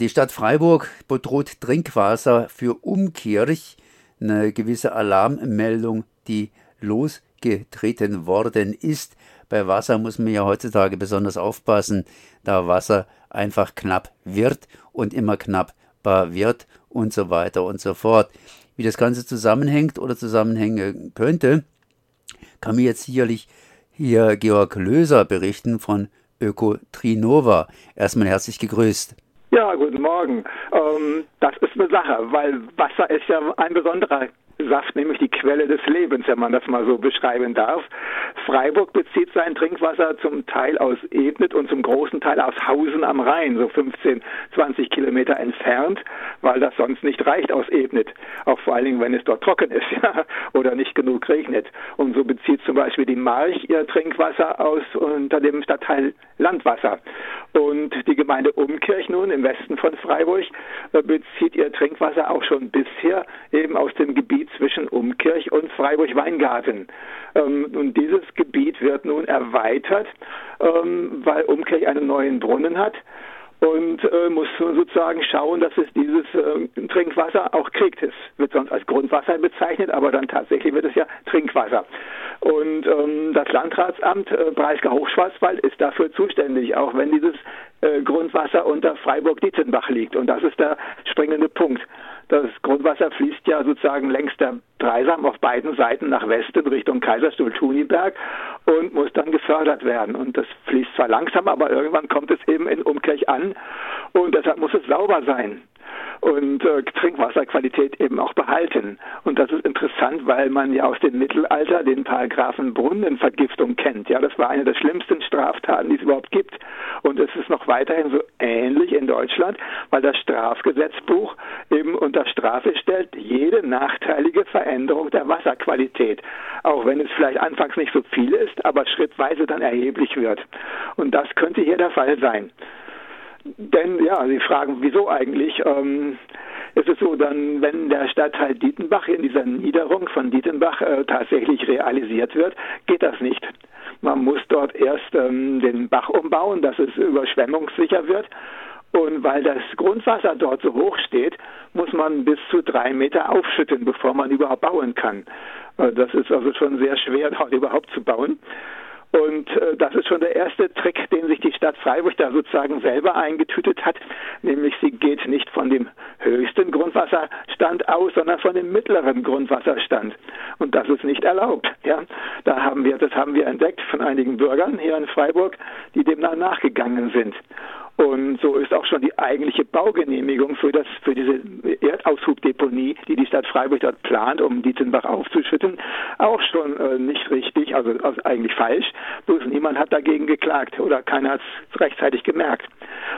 Die Stadt Freiburg bedroht Trinkwasser für Umkirch, eine gewisse Alarmmeldung, die losgetreten worden ist. Bei Wasser muss man ja heutzutage besonders aufpassen, da Wasser einfach knapp wird und immer knappbar wird und so weiter und so fort. Wie das Ganze zusammenhängt oder zusammenhängen könnte, kann mir jetzt sicherlich hier Georg Löser berichten von Öko Trinova. Erstmal herzlich gegrüßt. Ja, guten Morgen. Ähm, das ist eine Sache, weil Wasser ist ja ein besonderer Saft, nämlich die Quelle des Lebens, wenn man das mal so beschreiben darf. Freiburg bezieht sein Trinkwasser zum Teil aus Ebnet und zum großen Teil aus Hausen am Rhein, so 15, 20 Kilometer entfernt, weil das sonst nicht reicht aus Ebnet. Auch vor allen Dingen, wenn es dort trocken ist ja, oder nicht genug regnet. Und so bezieht zum Beispiel die March ihr Trinkwasser aus unter dem Stadtteil Landwasser. Und die Gemeinde Umkirch nun im Westen von Freiburg bezieht ihr Trinkwasser auch schon bisher eben aus dem Gebiet zwischen Umkirch und Freiburg-Weingarten. Ähm, und dieses Gebiet wird nun erweitert, ähm, weil Umkirch einen neuen Brunnen hat und äh, muss sozusagen schauen, dass es dieses äh, Trinkwasser auch kriegt. Es wird sonst als Grundwasser bezeichnet, aber dann tatsächlich wird es ja Trinkwasser. Und ähm, das Landratsamt äh, Breisgau-Hochschwarzwald ist dafür zuständig, auch wenn dieses äh, Grundwasser unter Freiburg-Dietzenbach liegt. Und das ist der springende Punkt. Das Grundwasser fließt ja sozusagen längs der Dreisam auf beiden Seiten nach Westen Richtung Kaiserstuhl-Thuniberg und muss dann gefördert werden. Und das fließt zwar langsam, aber irgendwann kommt es eben in Umkirch an und deshalb muss es sauber sein und äh, Trinkwasserqualität eben auch behalten. Und das ist interessant, weil man ja aus dem Mittelalter den Paragraphen Brunnenvergiftung kennt. Ja, das war eine der schlimmsten Straftaten, die es überhaupt gibt. Und es ist noch weiterhin so ähnlich in Deutschland, weil das Strafgesetzbuch eben unter Strafe stellt jede nachteilige Veränderung der Wasserqualität. Auch wenn es vielleicht anfangs nicht so viel ist, aber schrittweise dann erheblich wird. Und das könnte hier der Fall sein. Denn ja, Sie fragen, wieso eigentlich? Ähm, es ist so, dann, wenn der Stadtteil Dietenbach in dieser Niederung von Dietenbach äh, tatsächlich realisiert wird, geht das nicht. Man muss dort erst ähm, den Bach umbauen, dass es überschwemmungssicher wird. Und weil das Grundwasser dort so hoch steht, muss man bis zu drei Meter aufschütten, bevor man überhaupt bauen kann. Äh, das ist also schon sehr schwer, dort überhaupt zu bauen. Und äh, das ist schon der erste Trick, den sich die Stadt Freiburg da sozusagen selber eingetütet hat, nämlich sie geht nicht von dem höchsten Grundwasserstand aus, sondern von dem mittleren Grundwasserstand. Und das ist nicht erlaubt. Ja, da haben wir, das haben wir entdeckt von einigen Bürgern hier in Freiburg, die dem nachgegangen sind. Und so ist auch schon die eigentliche Baugenehmigung für, das, für diese Erdaushubdeponie, die die Stadt Freiburg dort plant, um Dietzenbach aufzuschütten, auch schon äh, nicht richtig, also, also eigentlich falsch. Bloß niemand hat dagegen geklagt oder keiner hat es rechtzeitig gemerkt.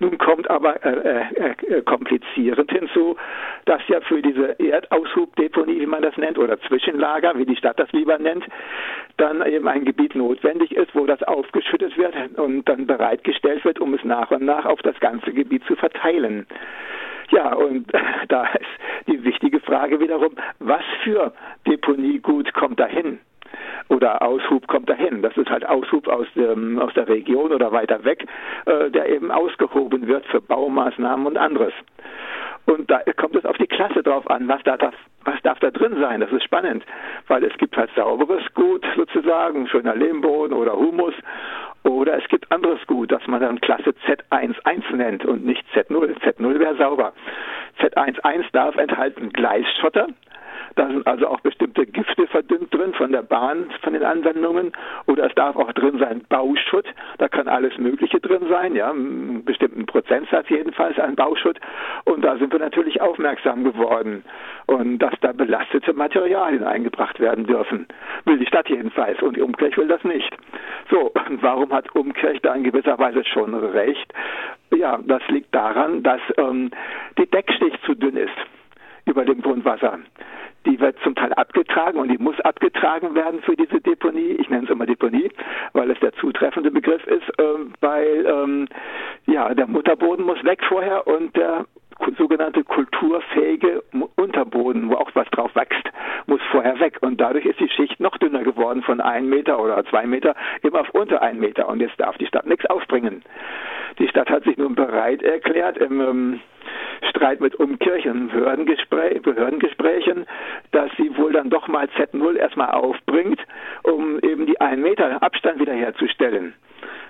Nun kommt aber äh, äh, äh, komplizierend hinzu, dass ja für diese Erdaushubdeponie, wie man das nennt, oder Zwischenlager, wie die Stadt das lieber nennt, dann eben ein Gebiet notwendig ist, wo das aufgeschüttet wird und dann bereitgestellt wird, um es nach und nach auf das ganze Gebiet zu verteilen. Ja, und da ist die wichtige Frage wiederum, was für Deponiegut kommt dahin? Oder Aushub kommt dahin. Das ist halt Aushub aus, dem, aus der Region oder weiter weg, äh, der eben ausgehoben wird für Baumaßnahmen und anderes. Und da kommt es auf die Klasse drauf an, was da, das, was darf da drin sein. Das ist spannend, weil es gibt halt sauberes Gut sozusagen, schöner Lehmboden oder Humus. Oder es gibt anderes Gut, das man dann Klasse Z11 nennt und nicht Z0. Z0 wäre sauber. Z11 darf enthalten Gleisschotter, da sind also auch bestimmte Gifte verdünnt drin von der Bahn, von den Anwendungen. Oder es darf auch drin sein Bauschutt. Da kann alles Mögliche drin sein, ja, einen bestimmten Prozentsatz jedenfalls an Bauschutt. Und da sind wir natürlich aufmerksam geworden. Und dass da belastete Materialien eingebracht werden dürfen. Will die Stadt jedenfalls. Und die Umkirch will das nicht. So, und warum hat Umkirch da in gewisser Weise schon recht? Ja, das liegt daran, dass ähm, die Deckschicht zu dünn ist über dem Grundwasser die wird zum Teil abgetragen und die muss abgetragen werden für diese Deponie. Ich nenne es immer Deponie, weil es der zutreffende Begriff ist, äh, weil ähm, ja der Mutterboden muss weg vorher und der sogenannte kulturfähige Unterboden, wo auch was drauf wächst, muss vorher weg. Und dadurch ist die Schicht noch dünner geworden von einem Meter oder zwei Meter immer auf unter einen Meter. Und jetzt darf die Stadt nichts aufbringen. Die Stadt hat sich nun bereit erklärt, im ähm, Streit mit Umkirchen, Behördengespräch, Behördengesprächen, dass sie wohl dann doch mal Z0 erstmal aufbringt, um eben die einen Meter Abstand wiederherzustellen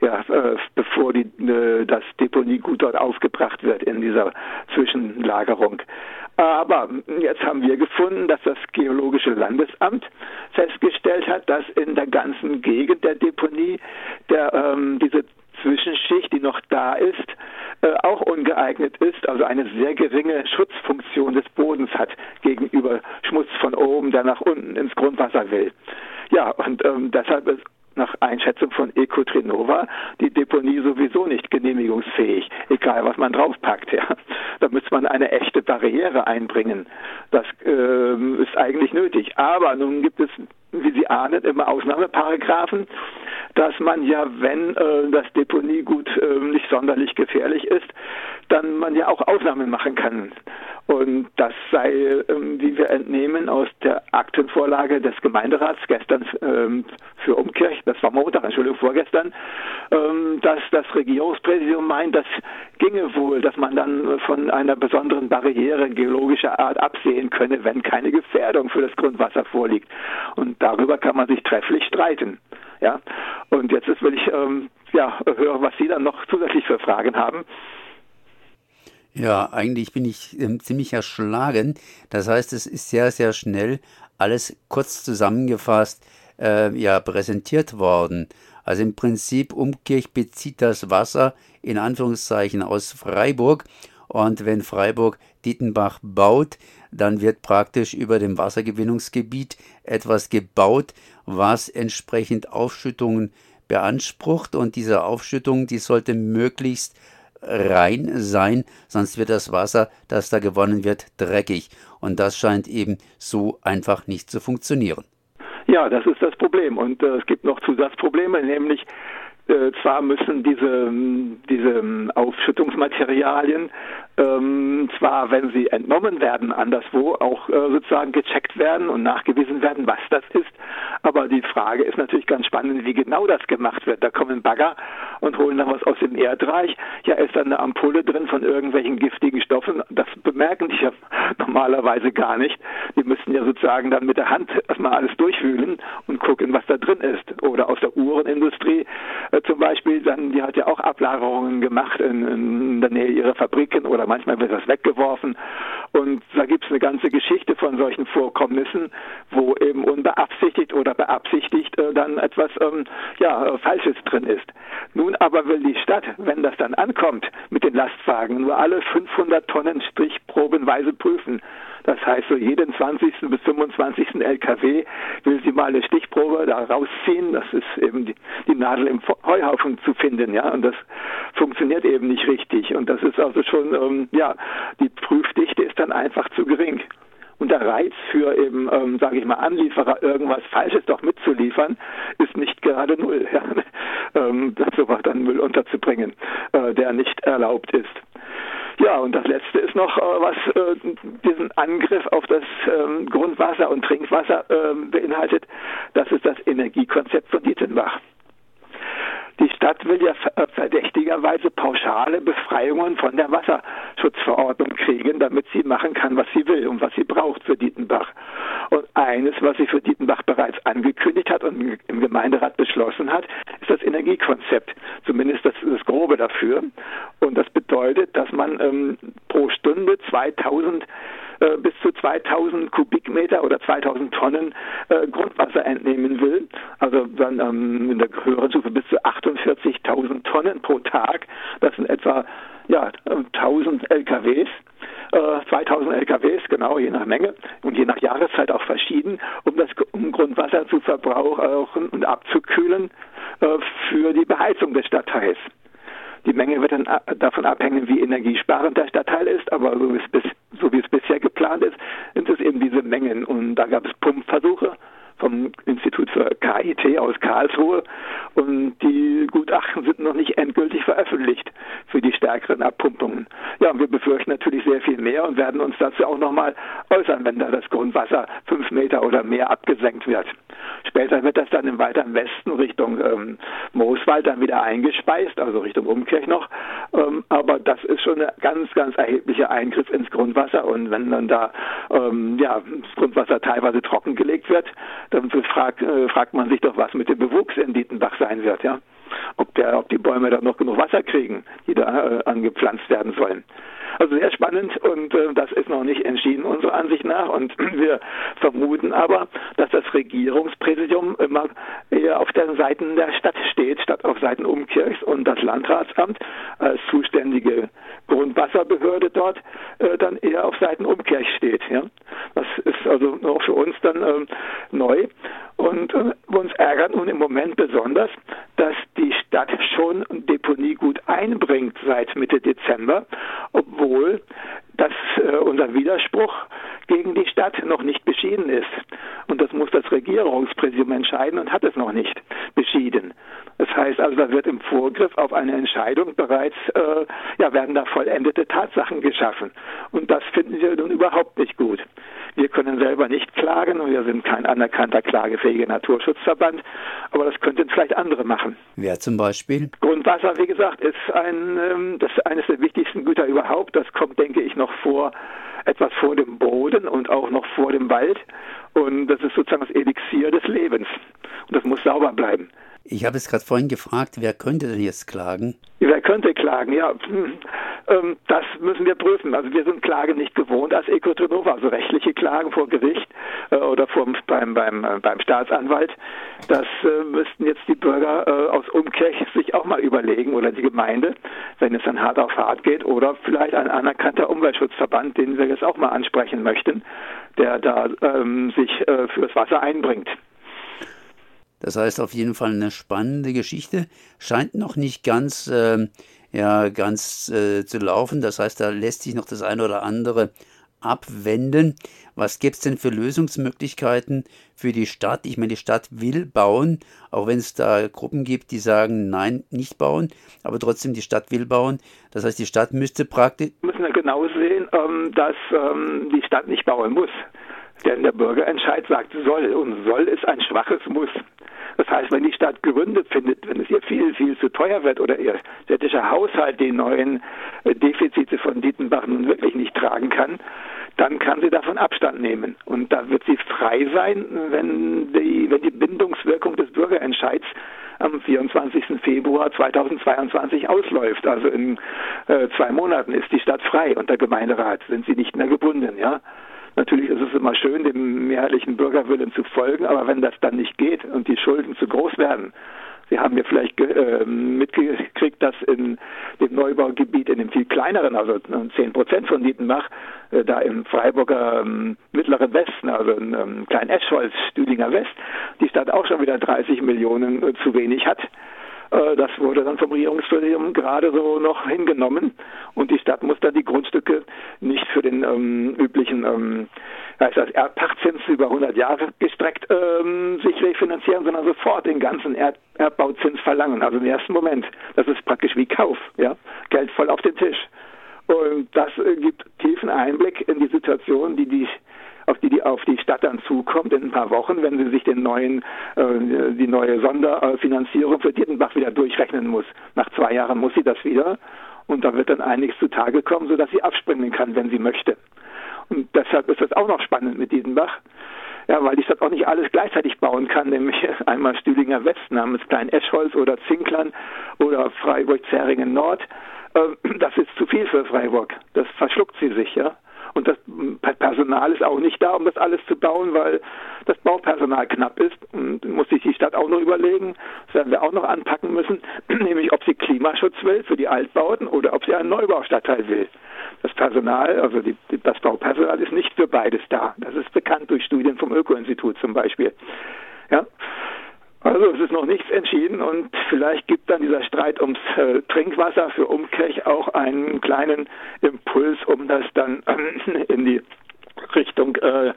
ja, äh, bevor die, äh, das Deponiegut dort aufgebracht wird in dieser Zwischenlagerung. Aber jetzt haben wir gefunden, dass das Geologische Landesamt festgestellt hat, dass in der ganzen Gegend der Deponie der, ähm, diese Zwischenschicht, die noch da ist, äh, auch ungeeignet ist, also eine sehr geringe Schutzfunktion des Bodens hat gegenüber Schmutz von oben, der nach unten ins Grundwasser will. Ja, und ähm, deshalb ist nach Einschätzung von Ecotrinova die Deponie sowieso nicht genehmigungsfähig, egal was man draufpackt. Ja. Da müsste man eine echte Barriere einbringen. Das äh, ist eigentlich nötig. Aber nun gibt es, wie Sie ahnen, immer Ausnahmeparagraphen, dass man ja, wenn äh, das Deponiegut äh, nicht sonderlich gefährlich ist, dann man ja auch Ausnahmen machen kann. Und das sei, ähm, wie wir entnehmen aus der Aktenvorlage des Gemeinderats gestern ähm, für Umkirch, das war Montag, Entschuldigung, vorgestern, ähm, dass das Regierungspräsidium meint, das ginge wohl, dass man dann von einer besonderen Barriere geologischer Art absehen könne, wenn keine Gefährdung für das Grundwasser vorliegt. Und darüber kann man sich trefflich streiten. Ja, und jetzt will ich ähm, ja hören, was Sie dann noch zusätzlich für Fragen haben. Ja, eigentlich bin ich ähm, ziemlich erschlagen. Das heißt, es ist sehr, sehr schnell alles kurz zusammengefasst äh, ja, präsentiert worden. Also im Prinzip Umkirch bezieht das Wasser in Anführungszeichen aus Freiburg und wenn Freiburg Dietenbach baut, dann wird praktisch über dem Wassergewinnungsgebiet etwas gebaut, was entsprechend Aufschüttungen beansprucht und diese Aufschüttung, die sollte möglichst rein sein, sonst wird das Wasser, das da gewonnen wird, dreckig. Und das scheint eben so einfach nicht zu funktionieren. Ja, das ist das Problem. Und äh, es gibt noch Zusatzprobleme, nämlich äh, zwar müssen diese, diese Aufschüttungsmaterialien ähm, zwar, wenn sie entnommen werden, anderswo auch äh, sozusagen gecheckt werden und nachgewiesen werden, was das ist. Aber die Frage ist natürlich ganz spannend, wie genau das gemacht wird. Da kommen Bagger und holen dann was aus dem Erdreich. Ja, ist dann eine Ampulle drin von irgendwelchen giftigen Stoffen. Das bemerken die ja normalerweise gar nicht. Die müssten ja sozusagen dann mit der Hand erstmal alles durchwühlen und gucken, was da drin ist. Oder aus der Uhrenindustrie äh, zum Beispiel, dann, die hat ja auch Ablagerungen gemacht in, in der Nähe ihrer Fabriken oder manchmal wird das weggeworfen. Und da gibt es eine ganze Geschichte von solchen Vorkommnissen, wo eben unbeabsichtigt oder beabsichtigt äh, dann etwas ähm, ja, äh, Falsches drin ist. Nun aber will die Stadt, wenn das dann ankommt mit den Lastwagen, nur alle 500 Tonnen Strichprobenweise prüfen. Das heißt, so jeden 20. bis 25. LKW will sie mal eine Stichprobe da rausziehen. Das ist eben die, die Nadel im Heuhaufen zu finden, ja. Und das funktioniert eben nicht richtig. Und das ist also schon, ähm, ja, die Prüfdichte ist dann einfach zu gering. Und der Reiz für eben, ähm, sage ich mal, Anlieferer, irgendwas Falsches doch mitzuliefern, ist nicht gerade null. Ja? ähm, sowas dann Müll unterzubringen, äh, der nicht erlaubt ist. Ja, und das Letzte ist noch, äh, was äh, diesen Angriff auf das ähm, Grundwasser und Trinkwasser äh, beinhaltet. Das ist das Energiekonzept von Dietenbach. Die Stadt will ja äh, verdächtigerweise pauschale Befreiungen von der Wasserschutzverordnung kriegen, damit sie machen kann, was sie will und was sie braucht für Dietenbach. Und eines, was sie für Dietenbach bereits angekündigt hat und im Gemeinderat beschlossen hat, ist das Energiekonzept. Zumindest das, das Grobe dafür. Und das bedeutet, dass man ähm, pro Stunde 2000 äh, bis zu 2000 Kubikmeter oder 2000 Tonnen äh, Grundwasser entnehmen will, also dann ähm, in der höheren Stufe bis zu 48.000 Tonnen pro Tag, das sind etwa ja, 1000 LKWs, äh, 2000 LKWs, genau, je nach Menge und je nach Jahreszeit auch verschieden, um das um Grundwasser zu verbrauchen und abzukühlen äh, für die Beheizung des Stadtteils. Die Menge wird dann äh, davon abhängen, wie energiesparend der Stadtteil ist, aber so es, bis, so wie es bisher geplant ist, diese Mengen. Und da gab es Pumpversuche vom Institut für KIT aus Karlsruhe und die Gutachten sind noch nicht endgültig veröffentlicht für die stärkeren Abpumpungen. Ja, und wir befürchten natürlich sehr viel mehr und werden uns dazu auch nochmal äußern, wenn da das Grundwasser fünf Meter oder mehr abgesenkt wird. Später wird das dann im weiteren Westen Richtung ähm, Mooswald dann wieder eingespeist, also Richtung Umkirch noch. Ähm, aber das ist schon ein ganz, ganz erheblicher Eingriff ins Grundwasser. Und wenn dann da ähm, ja, das Grundwasser teilweise trockengelegt wird, dann fragt, äh, fragt man sich doch, was mit dem Bewuchs in Dietenbach sein wird. Ja? Ob, der, ob die Bäume da noch genug Wasser kriegen, die da äh, angepflanzt werden sollen. Also sehr spannend und äh, das ist noch nicht entschieden unserer Ansicht nach und wir vermuten aber, dass das Regierungspräsidium immer eher auf den Seiten der Stadt steht, statt auf Seiten Umkirchs und das Landratsamt als zuständige Grundwasserbehörde dort äh, dann eher auf Seiten Umkirch steht. Ja? Das ist also auch für uns dann äh, neu und äh, uns ärgert nun im Moment besonders, dass Stadt schon Deponie gut einbringt seit Mitte Dezember, obwohl dass äh, unser Widerspruch gegen die Stadt noch nicht beschieden ist. Und das muss das Regierungspräsidium entscheiden und hat es noch nicht beschieden. Das heißt also, da wird im Vorgriff auf eine Entscheidung bereits, äh, ja, werden da vollendete Tatsachen geschaffen. Und das finden wir nun überhaupt nicht gut. Wir können selber nicht klagen und wir sind kein anerkannter klagefähiger Naturschutzverband, aber das könnten vielleicht andere machen. Wer zum Beispiel? Grundwasser, wie gesagt, ist ein, ähm, das ist eines der wichtigsten Güter überhaupt. Das kommt, denke ich, noch vor, etwas vor dem Boden und auch noch vor dem Wald. Und das ist sozusagen das Elixier des Lebens. Und das muss sauber bleiben. Ich habe es gerade vorhin gefragt, wer könnte denn jetzt klagen? Wer könnte klagen? Ja, hm, ähm, das müssen wir prüfen. Also wir sind Klage nicht gewohnt als Ecotrenova, also rechtliche Klagen vor Gericht äh, oder vor, beim, beim, äh, beim Staatsanwalt. Das äh, müssten jetzt die Bürger aus Umkirch sich auch mal überlegen oder die Gemeinde, wenn es dann hart auf hart geht oder vielleicht ein anerkannter Umweltschutzverband, den wir jetzt auch mal ansprechen möchten, der da ähm, sich fürs Wasser einbringt. Das heißt auf jeden Fall eine spannende Geschichte. Scheint noch nicht ganz, äh, ja, ganz äh, zu laufen. Das heißt, da lässt sich noch das eine oder andere abwenden. Was gibt es denn für Lösungsmöglichkeiten für die Stadt? Ich meine, die Stadt will bauen, auch wenn es da Gruppen gibt, die sagen, nein, nicht bauen, aber trotzdem die Stadt will bauen. Das heißt, die Stadt müsste praktisch. Wir müssen ja genau sehen, ähm, dass ähm, die Stadt nicht bauen muss. Denn der Bürgerentscheid sagt soll und soll ist ein schwaches Muss. Das heißt, wenn die Stadt Gründe findet, wenn es ihr viel, viel zu teuer wird oder ihr städtischer Haushalt die neuen äh, Defizite von Dietenbach nun wirklich nicht tragen kann, dann kann sie davon Abstand nehmen. Und da wird sie frei sein, wenn die, wenn die Bindungswirkung des Bürgerentscheids am 24. Februar 2022 ausläuft. Also in äh, zwei Monaten ist die Stadt frei und der Gemeinderat sind sie nicht mehr gebunden, ja. Natürlich ist es immer schön, dem mehrheitlichen Bürgerwillen zu folgen, aber wenn das dann nicht geht und die Schulden zu groß werden, Sie haben ja vielleicht äh, mitgekriegt, dass in dem Neubaugebiet, in dem viel kleineren, also 10 Prozent von Dietenbach, äh, da im Freiburger ähm, mittleren Westen, also in ähm, Klein-Eschholz, Stüdinger West, die Stadt auch schon wieder 30 Millionen äh, zu wenig hat. Äh, das wurde dann vom Regierungspräsidium gerade so noch hingenommen und die Stadt muss dann die Grundstücke nicht für den ähm, üblichen ähm, heißt das Erdpachtzins über 100 Jahre gestreckt ähm, sich refinanzieren, sondern sofort den ganzen Erd Erdbauzins verlangen. Also im ersten Moment. Das ist praktisch wie Kauf, ja, Geld voll auf den Tisch. Und das äh, gibt tiefen Einblick in die Situation, die die auf die, die auf die Stadt dann zukommt in ein paar Wochen, wenn sie sich den neuen, äh, die neue Sonderfinanzierung für Dietenbach wieder durchrechnen muss. Nach zwei Jahren muss sie das wieder und da wird dann einiges zutage kommen, sodass sie abspringen kann, wenn sie möchte. Und deshalb ist das auch noch spannend mit Dietenbach. Ja, weil die Stadt auch nicht alles gleichzeitig bauen kann, nämlich einmal Stühlinger West namens Klein Eschholz oder Zinklern oder Freiburg-Zähringen Nord. Ähm, das ist zu viel für Freiburg. Das verschluckt sie sich, ja. Und das Personal ist auch nicht da, um das alles zu bauen, weil das Baupersonal knapp ist. Und muss sich die Stadt auch noch überlegen, das werden wir auch noch anpacken müssen, nämlich ob sie Klimaschutz will für die Altbauten oder ob sie einen Neubaustadtteil will. Das Personal, also die, das Baupersonal ist nicht für beides da. Das ist bekannt durch Studien vom Öko-Institut zum Beispiel. Ja. Also es ist noch nichts entschieden und vielleicht gibt dann dieser Streit ums äh, Trinkwasser für Umkirch auch einen kleinen Impuls, um das dann äh, in die Richtung äh,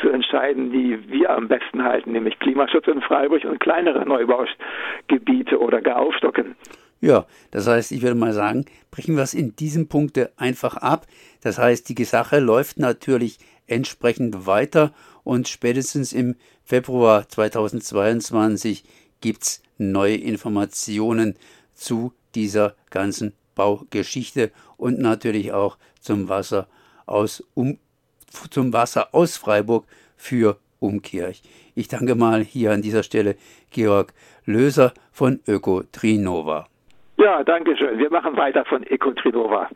zu entscheiden, die wir am besten halten, nämlich Klimaschutz in Freiburg und kleinere Neubaugebiete oder gar aufstocken. Ja, das heißt, ich würde mal sagen, brechen wir es in diesem Punkte einfach ab. Das heißt, die Sache läuft natürlich entsprechend weiter und spätestens im Februar 2022 gibt's neue Informationen zu dieser ganzen Baugeschichte und natürlich auch zum Wasser aus, um, zum Wasser aus Freiburg für Umkirch. Ich danke mal hier an dieser Stelle Georg Löser von Öko Trinova. Ja, danke schön. Wir machen weiter von Ecotrinova.